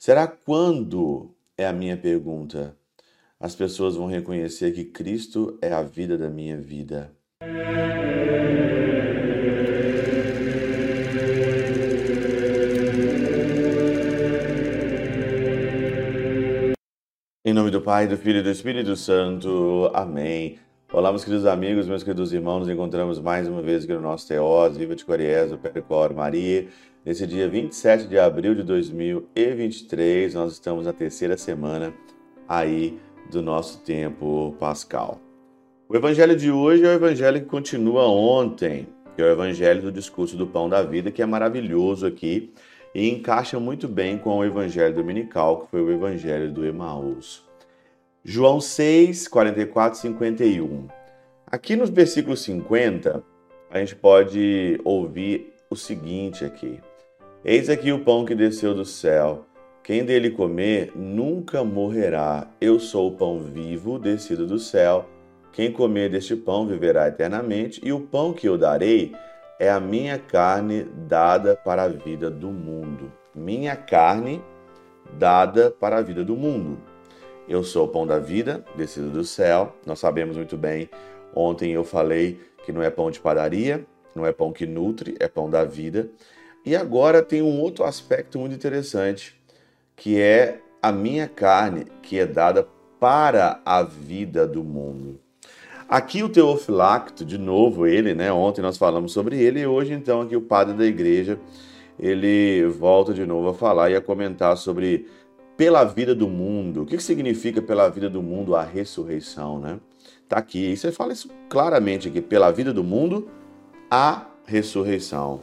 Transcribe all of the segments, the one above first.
Será quando é a minha pergunta? As pessoas vão reconhecer que Cristo é a vida da minha vida. Em nome do Pai, do Filho e do Espírito Santo. Amém. Olá, meus queridos amigos, meus queridos irmãos, nos encontramos mais uma vez aqui no nosso Teós, Viva de Coriés, o Percor Maria. Nesse dia 27 de abril de 2023, nós estamos na terceira semana aí do nosso tempo pascal. O evangelho de hoje é o evangelho que continua ontem, que é o evangelho do discurso do pão da vida, que é maravilhoso aqui e encaixa muito bem com o evangelho dominical, que foi o evangelho do Emaús. João 6, 44 51. Aqui nos versículos 50, a gente pode ouvir o seguinte aqui. Eis aqui o pão que desceu do céu. Quem dele comer nunca morrerá. Eu sou o pão vivo descido do céu. Quem comer deste pão viverá eternamente, e o pão que eu darei é a minha carne dada para a vida do mundo. Minha carne dada para a vida do mundo. Eu sou o pão da vida, descido do céu. Nós sabemos muito bem. Ontem eu falei que não é pão de padaria, não é pão que nutre, é pão da vida. E agora tem um outro aspecto muito interessante, que é a minha carne, que é dada para a vida do mundo. Aqui o Teofilacto, de novo ele, né? Ontem nós falamos sobre ele e hoje então aqui o padre da igreja, ele volta de novo a falar e a comentar sobre pela vida do mundo. O que significa pela vida do mundo a ressurreição, né? Tá aqui, e você fala isso claramente aqui, pela vida do mundo a ressurreição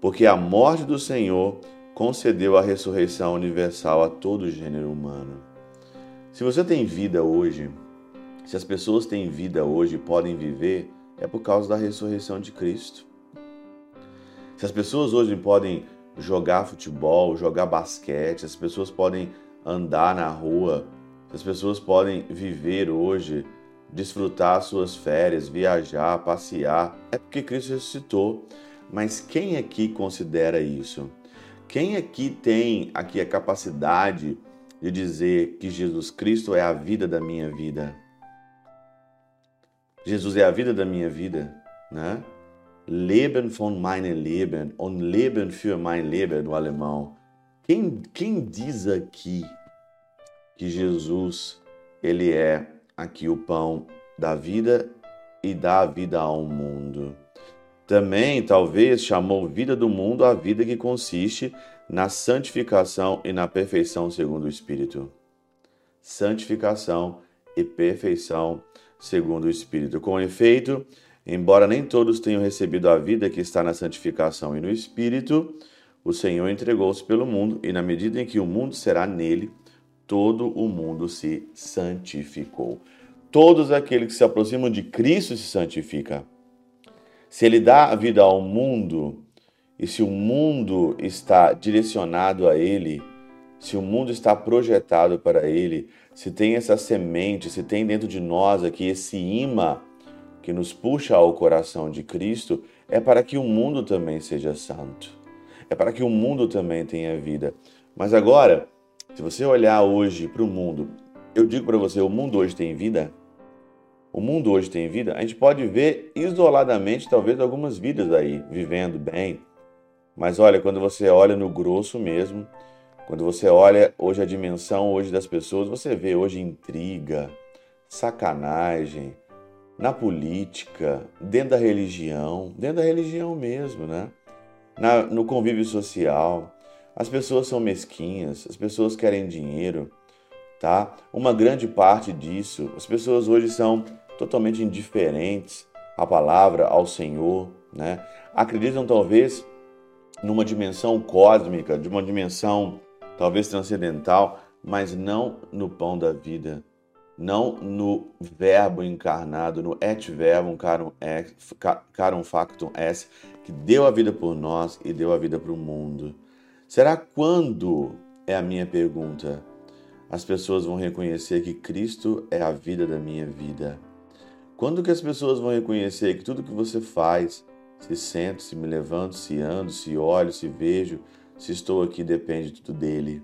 porque a morte do Senhor concedeu a ressurreição universal a todo gênero humano. Se você tem vida hoje, se as pessoas têm vida hoje podem viver, é por causa da ressurreição de Cristo. Se as pessoas hoje podem jogar futebol, jogar basquete, as pessoas podem andar na rua, as pessoas podem viver hoje, desfrutar suas férias, viajar, passear, é porque Cristo ressuscitou. Mas quem aqui considera isso? Quem aqui tem aqui a capacidade de dizer que Jesus Cristo é a vida da minha vida? Jesus é a vida da minha vida, né? Leben von meinem Leben und Leben für mein Leben no alemão. Quem, quem diz aqui que Jesus ele é aqui o pão da vida e dá vida ao mundo? Também, talvez, chamou vida do mundo a vida que consiste na santificação e na perfeição segundo o Espírito. Santificação e perfeição segundo o Espírito. Com efeito, embora nem todos tenham recebido a vida que está na santificação e no Espírito, o Senhor entregou-se pelo mundo, e na medida em que o mundo será nele, todo o mundo se santificou. Todos aqueles que se aproximam de Cristo se santificam. Se ele dá a vida ao mundo e se o mundo está direcionado a ele, se o mundo está projetado para ele, se tem essa semente, se tem dentro de nós aqui esse imã que nos puxa ao coração de Cristo, é para que o mundo também seja santo. É para que o mundo também tenha vida. Mas agora, se você olhar hoje para o mundo, eu digo para você, o mundo hoje tem vida? o mundo hoje tem vida, a gente pode ver isoladamente talvez algumas vidas aí vivendo bem. Mas olha, quando você olha no grosso mesmo, quando você olha hoje a dimensão hoje das pessoas, você vê hoje intriga, sacanagem, na política, dentro da religião, dentro da religião mesmo, né? Na, no convívio social. As pessoas são mesquinhas, as pessoas querem dinheiro, tá? Uma grande parte disso, as pessoas hoje são totalmente indiferentes à palavra, ao Senhor, né? Acreditam talvez numa dimensão cósmica, de uma dimensão talvez transcendental, mas não no pão da vida, não no verbo encarnado, no et verbum carum, ex, carum factum est, que deu a vida por nós e deu a vida para o mundo. Será quando, é a minha pergunta, as pessoas vão reconhecer que Cristo é a vida da minha vida? Quando que as pessoas vão reconhecer que tudo que você faz, se sento, se me levanto, se ando, se olho, se vejo, se estou aqui, depende tudo dele?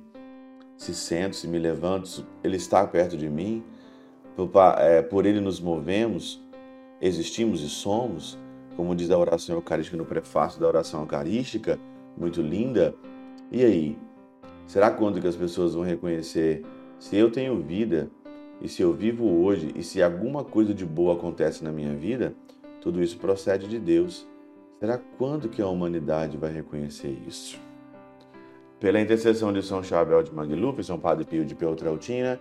se sento, se me levanto, Ele está perto de mim. Por, é, por Ele nos movemos, existimos e somos, como diz a oração eucarística no prefácio da oração eucarística, muito linda. E aí, será quando que as pessoas vão reconhecer se eu tenho vida e se eu vivo hoje e se alguma coisa de boa acontece na minha vida, tudo isso procede de Deus. Será quando que a humanidade vai reconhecer isso? Pela intercessão de São Chabel de Mangluf, São Padre Pio de Peltrautina,